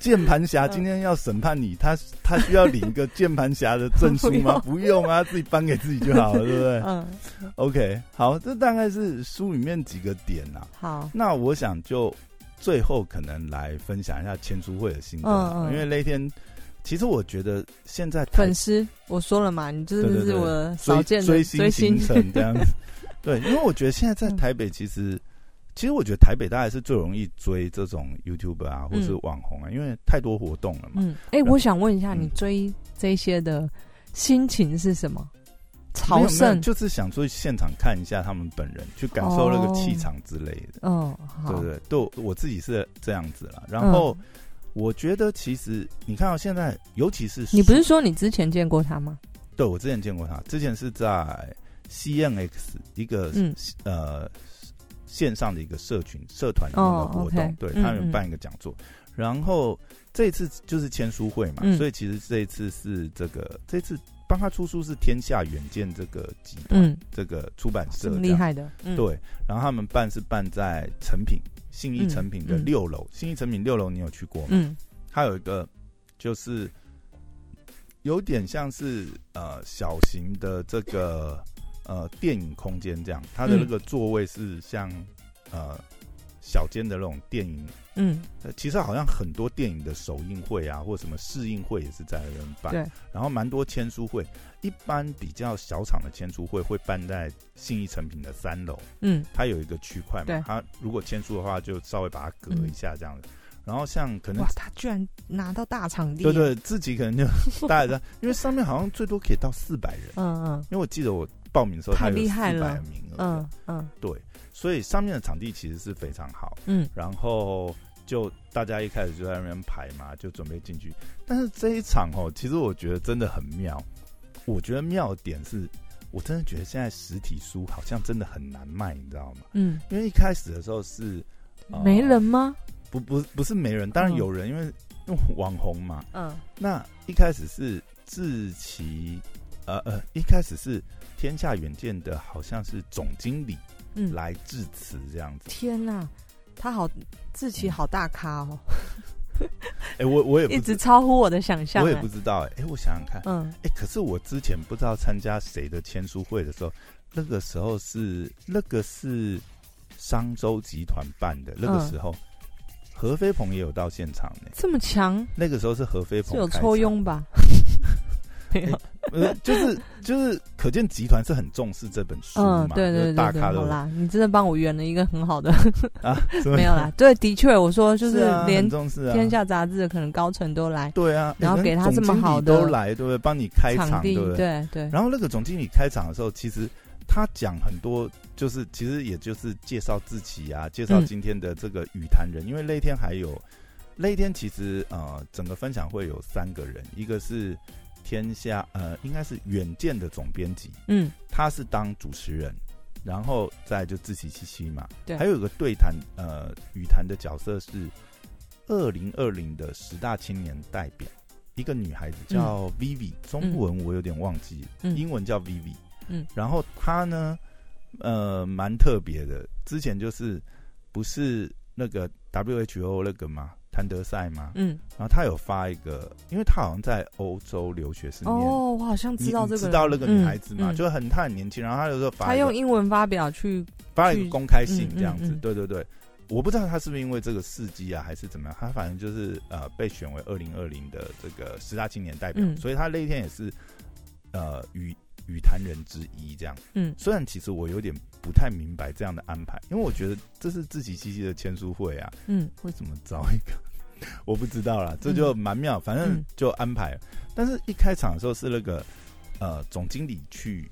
Speaker 1: 键盘侠
Speaker 2: 嗯
Speaker 1: 今天要审判你，他他需要领一个键盘侠的证书吗？不用啊，自己颁给自己就好了，对不对
Speaker 2: 嗯
Speaker 1: ，？OK，好，这大概是书里面几个点啊。
Speaker 2: 好，
Speaker 1: 那我想就最后可能来分享一下签书会的心得啊，
Speaker 2: 嗯嗯
Speaker 1: 因为那天其实我觉得现在
Speaker 2: 粉丝我说了嘛，你真
Speaker 1: 对对对
Speaker 2: 的是我的少
Speaker 1: 追
Speaker 2: 见的
Speaker 1: 追
Speaker 2: 追星
Speaker 1: 星行程这样子，对，因为我觉得现在在
Speaker 2: 嗯
Speaker 1: 台北其实。其实我觉得台北大概是最容易追这种 YouTube 啊，或是
Speaker 2: 嗯
Speaker 1: 网红啊，因为太多活动了嘛。
Speaker 2: 嗯，哎，我想问一下，
Speaker 1: 嗯
Speaker 2: 你追这些的心情是什么？朝圣，
Speaker 1: 就是想说现场看一下他们本人，去感受那个气场之类的，
Speaker 2: 哦，好，
Speaker 1: 对不对？对我我自己是这样子啦。然后
Speaker 2: 嗯
Speaker 1: 我觉得其实你看到现在，尤其是
Speaker 2: 你不是说你之前见过他吗？
Speaker 1: 对我之前见过他，之前是在 CNX 一个、
Speaker 2: 嗯。
Speaker 1: 呃线上的一个社群社团里面的
Speaker 2: 哦
Speaker 1: 活动对
Speaker 2: 嗯
Speaker 1: 他们办一个讲座，然后这一次就是签书会嘛，
Speaker 2: 嗯。
Speaker 1: 所以其实这一次是这个这次帮他出书是天下远见这个集团、
Speaker 2: 嗯，
Speaker 1: 这个出版社
Speaker 2: 厉害的，嗯，
Speaker 1: 对，然后他们办是办在成品信义成品的六楼，信义成品六楼你有去过吗？
Speaker 2: 嗯。
Speaker 1: 它有一个就是有点像是呃小型的这个呃电影空间这样，它的那个座位是像呃小间的那种电影。
Speaker 2: 嗯。
Speaker 1: 呃其实好像很多电影的首映会啊，或什么试映会也是在那边办。
Speaker 2: 对，
Speaker 1: 然后蛮多签书会，一般比较小场的签书会会办在信义成品的三楼，
Speaker 2: 嗯。
Speaker 1: 它有一个区块
Speaker 2: 对。
Speaker 1: 嘛，它如果签书的话，就稍微把它隔一下这样子。然后像可能
Speaker 2: 哇，他居然拿到大场地，
Speaker 1: 对，对，自己可能就大概这样，因为上面好像最多可以到四百人，
Speaker 2: 嗯嗯。
Speaker 1: 因为我记得我报名的时候，它
Speaker 2: 太
Speaker 1: 有四
Speaker 2: 厉害了。
Speaker 1: 百名额，
Speaker 2: 嗯嗯。
Speaker 1: 对，所以上面的场地其实是非常好，
Speaker 2: 嗯
Speaker 1: 然后就大家一开始就在那边排嘛，就准备进去。但是这一场哦，其实我觉得真的很妙，我觉得妙点是。我真的觉得现在实体书好像真的很难卖，你知道吗？
Speaker 2: 嗯，
Speaker 1: 因为一开始的时候是、呃
Speaker 2: 没人吗？
Speaker 1: 不不不是没人，当然
Speaker 2: 嗯
Speaker 1: 有人，因为用网红嘛，
Speaker 2: 嗯
Speaker 1: 那一开始是志奇，呃呃，一开始是天下远见的，好像是总经理
Speaker 2: 嗯，
Speaker 1: 来致辞这样子。
Speaker 2: 天哪，他好志奇好大咖哦，
Speaker 1: 哎、我我也不
Speaker 2: 一直，超乎我的想象，
Speaker 1: 我也
Speaker 2: 哎。
Speaker 1: 不知道、哎、哎，我想想看，
Speaker 2: 嗯。
Speaker 1: 哎、可是我之前不知道参加谁的签书会的时候，那个时候是那个是商周集团办的，那个
Speaker 2: 嗯
Speaker 1: 时候。何飞鹏也有到现场呢，
Speaker 2: 这么强，
Speaker 1: 那个时候是何飞鹏
Speaker 2: 是有抽佣吧？没有，
Speaker 1: 呃，就是就是，可见集团是很重视这本书嘛，
Speaker 2: 嗯，对对对对，
Speaker 1: 大咖的
Speaker 2: 好啦，你真的帮我圆了一个很好的，
Speaker 1: 啊，
Speaker 2: 没有啦，对，的确，我说就是
Speaker 1: 啊
Speaker 2: 连天下杂志的可能高层都来
Speaker 1: 对啊，
Speaker 2: 然后给他这么好的
Speaker 1: 都来，对不对？帮你开场，对不，对？
Speaker 2: 对对，
Speaker 1: 然后那个总经理开场的时候，其实他讲很多，就是其实也就是介绍自己啊，介绍
Speaker 2: 嗯
Speaker 1: 今天的这个语坛人，因为那一天还有那一天其实呃整个分享会有三个人，一个是天下呃应该是远见的总编辑，
Speaker 2: 嗯
Speaker 1: 他是当主持人，然后再就自欺欺欺嘛。
Speaker 2: 对
Speaker 1: 还有一个对谈呃语坛的角色是二零二零的十大青年代表，一个女孩子叫 Vivi，、中文我有点忘记，
Speaker 2: 嗯
Speaker 1: 英文叫 Vivi。
Speaker 2: 嗯，
Speaker 1: 然后她呢，呃，蛮特别的，之前就是不是那个 WHO 那个嘛。谭德赛嘛，
Speaker 2: 嗯，
Speaker 1: 然后他有发一个，因为他好像在欧洲留学是念
Speaker 2: 哦，我好像知道这个
Speaker 1: 知道那个女孩子嘛？
Speaker 2: 嗯嗯
Speaker 1: 就很她很年轻，然后他有时候发
Speaker 2: 他用英文发表去，
Speaker 1: 发了一个公开信
Speaker 2: 嗯
Speaker 1: 这样子，对对对。我不知道他是不是因为这个事迹啊，还是怎么样，他反正就是呃被选为二零二零的这个十大青年代表，
Speaker 2: 嗯
Speaker 1: 所以他那一天也是呃与语坛人之一这样。
Speaker 2: 嗯
Speaker 1: 虽然其实我有点不太明白这样的安排，因为我觉得这是自己七七的签书会啊，
Speaker 2: 嗯
Speaker 1: 为什么找一个？我不知道啦，这就蛮妙，反正
Speaker 2: 嗯
Speaker 1: 就安排了。但是一开场的时候是那个呃总经理去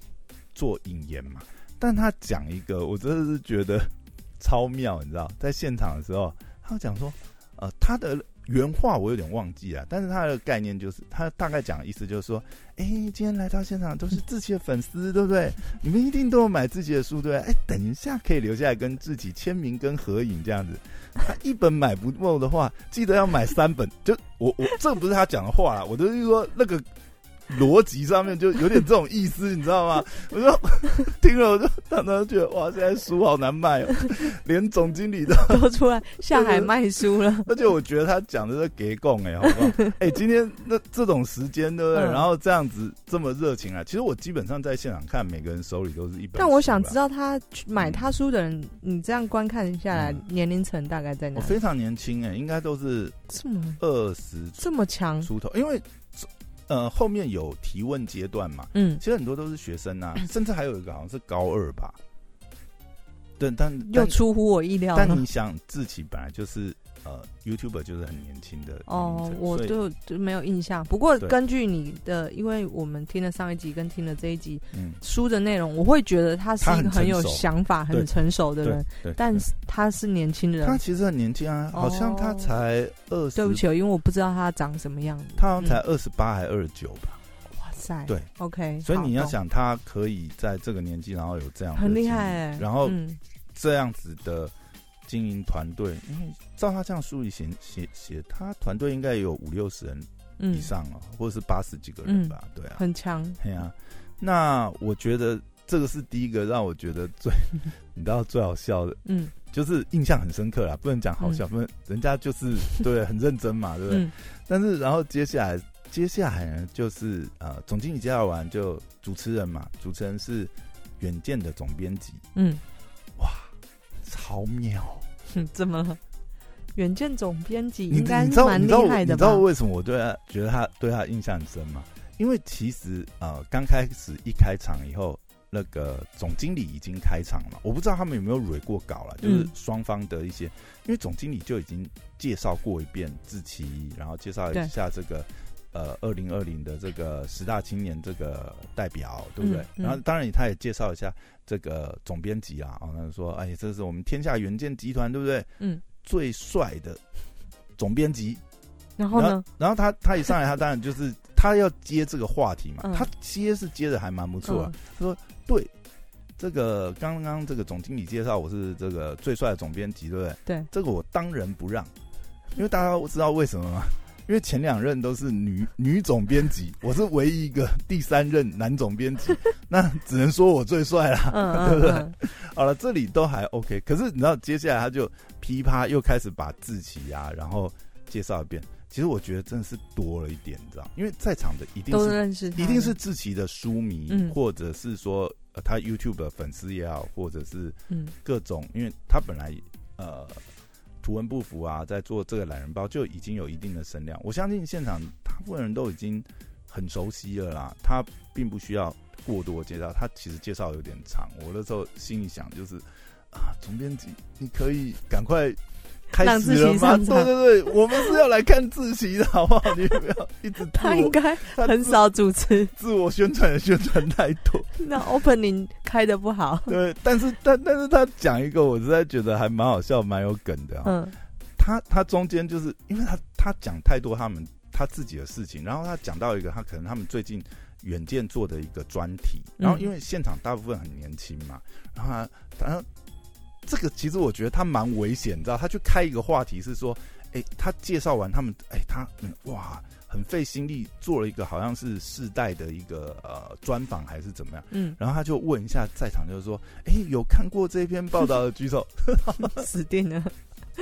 Speaker 1: 做引言嘛，但他讲一个，我真的是觉得 超妙，你知道，在现场的时候，他讲说，呃，他的原话我有点忘记了，但是他的概念就是，他大概讲的意思就是说，哎、今天来到现场都是自己的粉丝，对不对？你们一定都有买自己的书，对不对？哎、等一下可以留下来跟自己签名跟合影这样子。他一本买不够的话，记得要买三本。就我我这不是他讲的话啦，我就是说那个逻辑上面就有点这种意思，你知道吗？我说 听了我就常常觉得哇，现在书好难卖哦，连总经理都
Speaker 2: 都出来下海卖书了。
Speaker 1: 而且我觉得他讲的是给供哎，好不好？哎、今天那这种时间对不对？
Speaker 2: 嗯
Speaker 1: 然后这样子这么热情啊，其实我基本上在现场看，每个人手里都是一本。
Speaker 2: 但我想知，道他去买他书的人，你这样观看下来
Speaker 1: 嗯，
Speaker 2: 年龄层大概在哪？
Speaker 1: 我非常年轻哎，应该都是
Speaker 2: 这么
Speaker 1: 二十
Speaker 2: 这么强？
Speaker 1: 出头，因为呃后面有提问阶段嘛，
Speaker 2: 嗯，
Speaker 1: 其实很多都是学生啊，甚至还有一个好像是高二吧。对，但
Speaker 2: 又出乎我意料
Speaker 1: 但你。想，自己本来就是呃，YouTuber 就是很年轻的
Speaker 2: 哦我就就没有印象。不过根据你的，因为我们听了上一集跟听了这一集
Speaker 1: 嗯，
Speaker 2: 书的内容，我会觉得他是一个很有想法、很成熟的人，
Speaker 1: 对，
Speaker 2: 但是他是年轻人
Speaker 1: 他。其实很年轻啊，好像他
Speaker 2: 哦
Speaker 1: 才二十，
Speaker 2: 对不起哦，因为我不知道他长什么样子。
Speaker 1: 他好像才
Speaker 2: 嗯
Speaker 1: 二十八还二十九吧。
Speaker 2: 哇塞，
Speaker 1: 对
Speaker 2: ，OK，
Speaker 1: 所以你要，想，他可以在这个年纪，然后有这样
Speaker 2: 很厉害哎。
Speaker 1: 然后
Speaker 2: 嗯
Speaker 1: 这样子的经营团队，因为照他这样书里写写写，他团队应该也有五六十人以
Speaker 2: 嗯，
Speaker 1: 上哦，或者是八十几个人吧，对啊，
Speaker 2: 很强。
Speaker 1: 对啊。那我觉得这个是第一个让我觉得最，你知道最好笑的，
Speaker 2: 嗯。
Speaker 1: 就是印象很深刻啦，不能讲好笑，不能人家就是 对很认真嘛，对不对？
Speaker 2: 嗯。
Speaker 1: 但是然后接下来接下来呢，就是呃，总经理介绍完就主持人嘛，主持人是远见的总编辑，
Speaker 2: 嗯，
Speaker 1: 超妙。
Speaker 2: 哼怎么了？远见总编辑应该是蛮厉害的
Speaker 1: 你知道？为什么我对他觉得他对他印象很深吗？因为其实呃，刚开始一开场以后，那个总经理已经开场了，我不知道他们有没有蕊过稿了，就是双方的一些，因为总经理就已经介绍过一遍志奇，然后介绍一下这个。呃，二零二零的这个十大青年这个代表，对不对？
Speaker 2: 嗯嗯
Speaker 1: 然后当然他也介绍一下这个总编辑啊，哦，他说，哎，这是我们天下远见集团，对不对？
Speaker 2: 嗯，
Speaker 1: 最帅的总编辑。
Speaker 2: 然后呢？
Speaker 1: 然后他他一上来，他当然就是他要接这个话题嘛，
Speaker 2: 嗯
Speaker 1: 他接是接的还蛮不错啊。
Speaker 2: 嗯
Speaker 1: 对，这个刚刚这个总经理介绍我是这个最帅的总编辑，对不对？
Speaker 2: 对，
Speaker 1: 这个我当仁不让，因为大家知道为什么吗？因为前两任都是女女总编辑，我是唯一一个第三任男总编辑，那只能说我最帅啦。
Speaker 2: 嗯
Speaker 1: 对不对好了，这里都还 OK，可是你知道接下来他就噼啪又开始把志奇啊，然后介绍一遍。其实我觉得真的是多了一点，你知道，因为在场的一定
Speaker 2: 都
Speaker 1: 是
Speaker 2: 认识他，
Speaker 1: 一定是志奇的书迷，
Speaker 2: 嗯
Speaker 1: 或者是说、呃、他 YouTube 的粉丝也好，或者是
Speaker 2: 嗯
Speaker 1: 各种，因为他本来呃图文不符啊，在做这个懒人包就已经有一定的声量。我相信现场大部分人都已经很熟悉了啦，他并不需要过多介绍，他其实介绍有点长。我那时候心里想就是啊，总编辑，你可以赶快。开始了吗？对对对，我们是要来看自习的，好不好？你不要一直
Speaker 2: 他应该很少主持，
Speaker 1: 自我宣传的宣传太多。
Speaker 2: 那 opening 开的不好。
Speaker 1: 对，但是但但是他讲一个，我实在觉得还蛮好笑、蛮有梗的、啊。
Speaker 2: 嗯
Speaker 1: 他他中间就是因为他他讲太多他们他自己的事情，然后他讲到一个他可能他们最近远见做的一个专题，然后因为现场大部分很年轻嘛，然后他然后这个其实我觉得他蛮危险，你知道，他去开一个话题是说，哎，他介绍完他们，哎，他嗯哇。很费心力做了一个好像是世代的一个呃专访还是怎么样，
Speaker 2: 嗯，
Speaker 1: 然后他就问一下在场，就是说，哎，有看过这篇报道的举手，
Speaker 2: 死定了。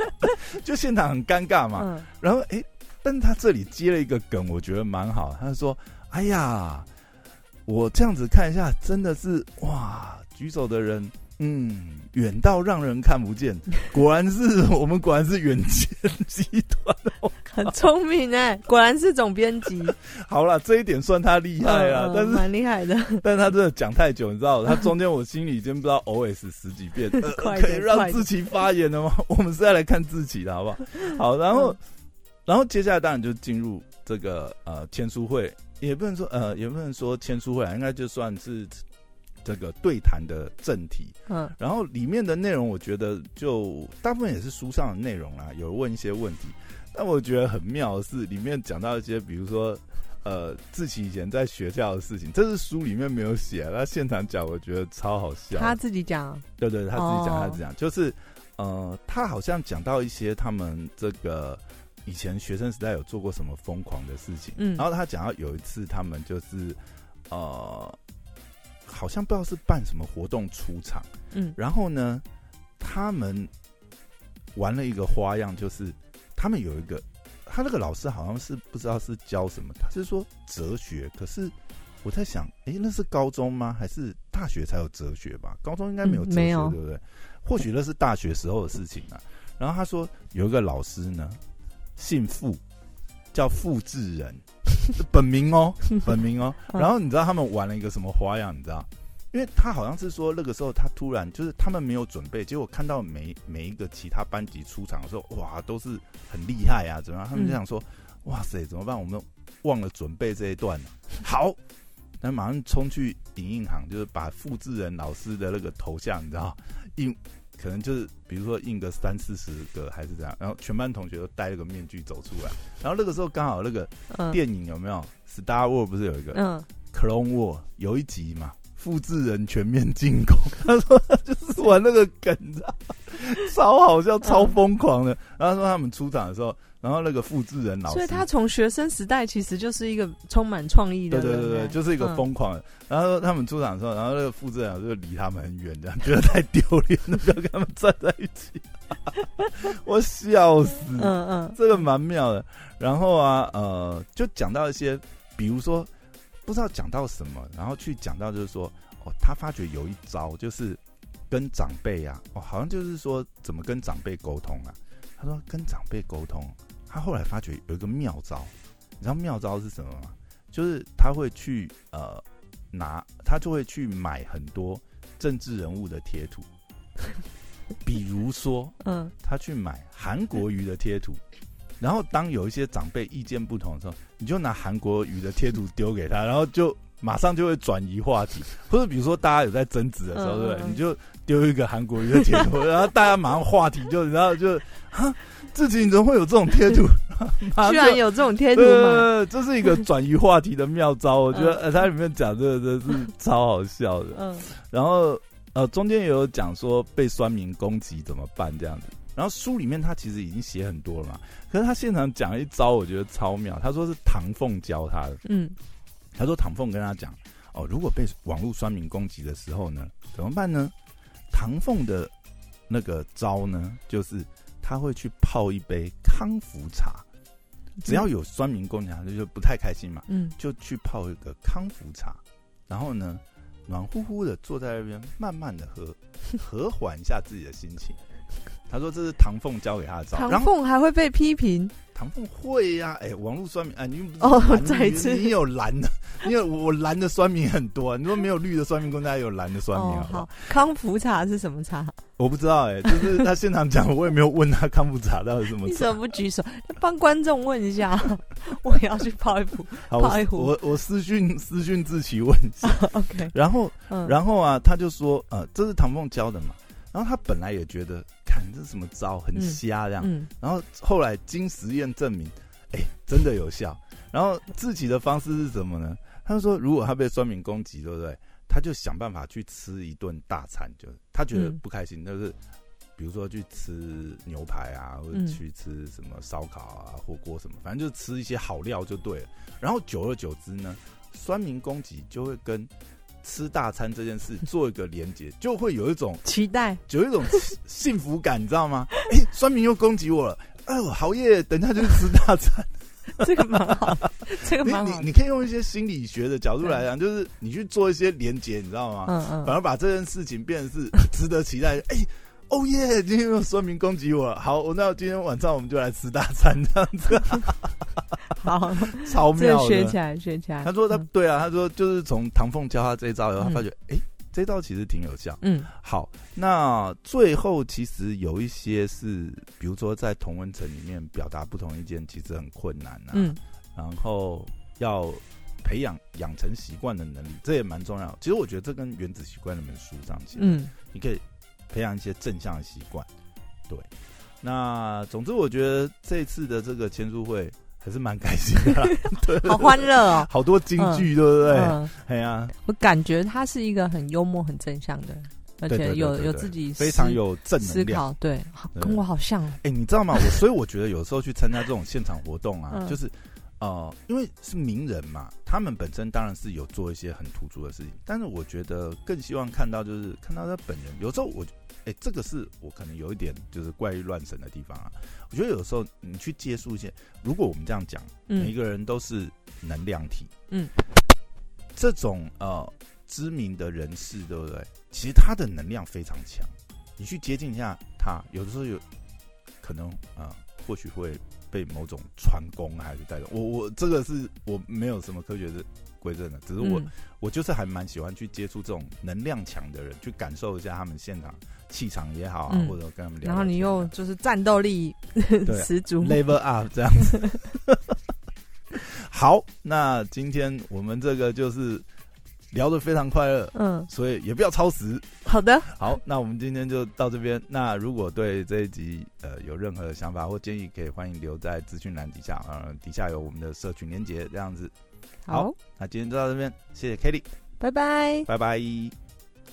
Speaker 1: 就现场很尴尬嘛。
Speaker 2: 嗯
Speaker 1: 然后哎，但是他这里接了一个梗，我觉得蛮好。他说：“哎呀，我这样子看一下，真的是哇，举手的人，嗯，远到让人看不见。果然是我们，果然是远见集团。
Speaker 2: 很聪明哎，果然是总编辑，
Speaker 1: 好了，这一点算他厉害了，
Speaker 2: 嗯嗯
Speaker 1: 但是
Speaker 2: 蛮厉害的。
Speaker 1: 但是他真的讲太久，你知道，他中间我心里已经不知道 OS 十几遍，可以
Speaker 2: 点
Speaker 1: 让自己发言了吗？我们是要来看自己的好不好？好，然后，然后接下来当然就进入这个呃签书会，也不能说呃也不能说签书会啊，应该就算是这个对谈的正题。
Speaker 2: 嗯
Speaker 1: 然后里面的内容，我觉得就大部分也是书上的内容啦，有问一些问题。但我觉得很妙的是，里面讲到一些，比如说，呃，志奇以前在学校的事情，这是书里面没有写，那现场讲，我觉得超好笑。
Speaker 2: 他自己讲，
Speaker 1: 对对，他自己讲，
Speaker 2: 哦
Speaker 1: 他自己讲，就是呃，他好像讲到一些他们这个以前学生时代有做过什么疯狂的事情，
Speaker 2: 嗯
Speaker 1: 然后他讲到有一次他们就是呃，好像不知道是办什么活动出场，
Speaker 2: 嗯
Speaker 1: 然后呢，他们玩了一个花样，就是他们有一个，他那个老师好像是不知道是教什么，他是说哲学，可是我在想，诶，那是高中吗？还是大学才有哲学吧？高中应该没有哲学，
Speaker 2: 嗯没有
Speaker 1: 对不对？或许那是大学时候的事情啊。然后他说有一个老师呢，姓傅，叫傅志仁，本名哦，本名哦。
Speaker 2: 嗯
Speaker 1: 然后你知道他们玩了一个什么花样？你知道？因为他好像是说那个时候他突然就是他们没有准备，结果看到每每一个其他班级出场的时候，哇，都是很厉害啊，怎么样？他们就想说，哇塞，怎么办？我们忘了准备这一段了，好，那马上冲去影印行，就是把复制人老师的那个头像，你知道，印可能就是比如说印个三四十个还是这样，然后全班同学都戴了个面具走出来，然后那个时候刚好那个
Speaker 2: 嗯
Speaker 1: 电影有没有《Star War》不是有一个？
Speaker 2: 嗯
Speaker 1: Clone War 有一集嘛，复制人全面进攻，他说他就是玩那个梗，超好笑、超疯狂的。然后说他们出场的时候，然后那个复制人老师，
Speaker 2: 所以他从学生时代其实就是一个充满创意的
Speaker 1: 对对对对，就是一个
Speaker 2: 嗯
Speaker 1: 疯狂的。然后说他们出场的时候，然后那个复制人就离他们很远，这 样觉得太丢脸了，不要跟他们站在一起。我笑死，
Speaker 2: 嗯嗯
Speaker 1: 这个蛮妙的。然后啊，呃，就讲到一些，比如说不知道讲到什么，然后去讲到就是说，哦，他发觉有一招，就是跟长辈啊，哦，好像就是说怎么跟长辈沟通啊。他说跟长辈沟通，他后来发觉有一个妙招，你知道妙招是什么吗？就是他会去呃拿，他就会去买很多政治人物的贴图，比如说
Speaker 2: 嗯
Speaker 1: 他去买韩国瑜的贴图，然后当有一些长辈意见不同的时候，你就拿韩国语的贴图丢给他，然后就马上就会转移话题，或者比如说大家有在争执的时候，
Speaker 2: 嗯
Speaker 1: 对不对？你就丢一个韩国语的贴图，然后大家马上话题就然后就 哈，自己怎么会有这种贴图？
Speaker 2: 居然有这种贴图
Speaker 1: 这是一个转移话题的妙招，我觉得
Speaker 2: 嗯
Speaker 1: 呃，它里面讲这个真是超好笑的。
Speaker 2: 嗯
Speaker 1: 然后呃，中间也有讲说被酸民攻击怎么办这样子。然后书里面他其实已经写很多了嘛，可是他现场讲了一招，我觉得超妙。他说是唐凤教他的，
Speaker 2: 嗯
Speaker 1: 他说唐凤跟他讲，哦，如果被网络酸民攻击的时候呢，怎么办呢？唐凤的那个招呢，就是他会去泡一杯康复茶，只要有酸民攻击他，就不太开心嘛，
Speaker 2: 嗯
Speaker 1: 就去泡一个康复茶，然后呢，暖乎乎的坐在那边，慢慢的喝，和缓一下自己的心情。他说这是唐凤教给他的招，
Speaker 2: 唐凤还会被批评，
Speaker 1: 唐凤会呀、哎、网络酸民，哎、你又不是
Speaker 2: 哦再一次
Speaker 1: 你有蓝的，因为我蓝的酸民很多、啊，你说没有绿的酸民，公家有蓝的酸民
Speaker 2: 哦
Speaker 1: 好？
Speaker 2: 康福茶是什么茶？
Speaker 1: 我不知道哎、就是他现场讲，我也没有问他康复茶到底是什么
Speaker 2: 你怎么。不举手？帮观众问一下，我也要去泡一壶。
Speaker 1: 好，
Speaker 2: 泡一壶
Speaker 1: 我我我私讯私讯志奇问一下
Speaker 2: ，OK，
Speaker 1: 然后
Speaker 2: 嗯，
Speaker 1: 然后啊，他就说，呃，这是唐凤教的嘛。然后他本来也觉得，看这是什么招，很
Speaker 2: 嗯
Speaker 1: 瞎这样。
Speaker 2: 嗯
Speaker 1: 然后后来经实验证明，哎，真的有效。然后自己的方式是什么呢？他就说，如果他被酸民攻击，对不对？他就想办法去吃一顿大餐，就他觉得
Speaker 2: 嗯
Speaker 1: 不开心，就是比如说去吃牛排啊，或者
Speaker 2: 嗯
Speaker 1: 去吃什么烧烤啊、火锅什么，反正就吃一些好料就对了。然后久而久之呢，酸民攻击就会跟吃大餐这件事做一个连接，就会有一种
Speaker 2: 期待，
Speaker 1: 有一种幸福感，你知道吗？哎、酸民又攻击我了，哎我，好耶！等一下就去吃大餐。
Speaker 2: 这个蛮好，这个
Speaker 1: 你
Speaker 2: 蛮好的。
Speaker 1: 你你可以用一些心理学的角度来讲，就是你去做一些连接，你知道吗？
Speaker 2: 嗯嗯
Speaker 1: 反而把这件事情变成是值得期待。哎、哦耶！今天有酸民攻击我了，好，我那今天晚上我们就来吃大餐，这样子，
Speaker 2: 好，
Speaker 1: 超
Speaker 2: 这个
Speaker 1: 妙的。
Speaker 2: 学起来，学起来。
Speaker 1: 他说他、
Speaker 2: 嗯
Speaker 1: 对啊，他说就是从唐凤教他这一招以后，他
Speaker 2: 嗯
Speaker 1: 发觉哎、这一招其实挺有效。
Speaker 2: 嗯
Speaker 1: 好，那最后其实有一些是，比如说在同温层里面表达不同意见，其实很困难啊。
Speaker 2: 嗯
Speaker 1: 然后要培养养成习惯的能力，这也蛮重要。其实我觉得这跟《原子习惯》那本书上写，，
Speaker 2: 嗯
Speaker 1: 你可以培养一些正向的习惯。对，那总之我觉得这次的这个签书会还是蛮开心的
Speaker 2: 好欢乐哦。
Speaker 1: 好多金句，对不对？
Speaker 2: 嗯，
Speaker 1: 哎呀，
Speaker 2: 我感觉他是一个很幽默、很正向的，而且有
Speaker 1: 对对对对对
Speaker 2: 有自己
Speaker 1: 非常有正
Speaker 2: 思
Speaker 1: 能量。
Speaker 2: 考，对，跟我好像哦。
Speaker 1: 哎、你知道吗？我所以我觉得有时候去参加这种现场活动啊，
Speaker 2: 嗯
Speaker 1: 就是呃，因为是名人嘛，他们本身当然是有做一些很突出的事情，但是我觉得更希望看到就是看到他本人。有时候我，哎、这个是我可能有一点就是怪异乱神的地方啊。我觉得有时候你去接触一些，如果我们这样讲，每一
Speaker 2: 嗯
Speaker 1: 个人都是能量体，
Speaker 2: 嗯，
Speaker 1: 这种呃知名的人士，对不对？其实他的能量非常强，你去接近一下他，有的时候有可能啊、呃或许会被某种穿功还是带动。我我这个是我没有什么科学的规证的，只是我、
Speaker 2: 嗯
Speaker 1: 我就是还蛮喜欢去接触这种能量强的人，去感受一下他们现场气场也好啊，
Speaker 2: 嗯
Speaker 1: 或者跟他们聊。
Speaker 2: 然后你又就是战斗力
Speaker 1: 对
Speaker 2: 十足
Speaker 1: ，level up 这样子。好，那今天我们这个就是聊得非常快乐，
Speaker 2: 嗯，
Speaker 1: 所以也不要超时。
Speaker 2: 好的，
Speaker 1: 好，那我们今天就到这边。那如果对这一集呃有任何的想法或建议，可以欢迎留在资讯栏底下，呃，底下有我们的社群连接，这样子。好
Speaker 2: 好，
Speaker 1: 那今天就到这边，谢谢 Kitty，
Speaker 2: 拜拜。
Speaker 1: 拜拜。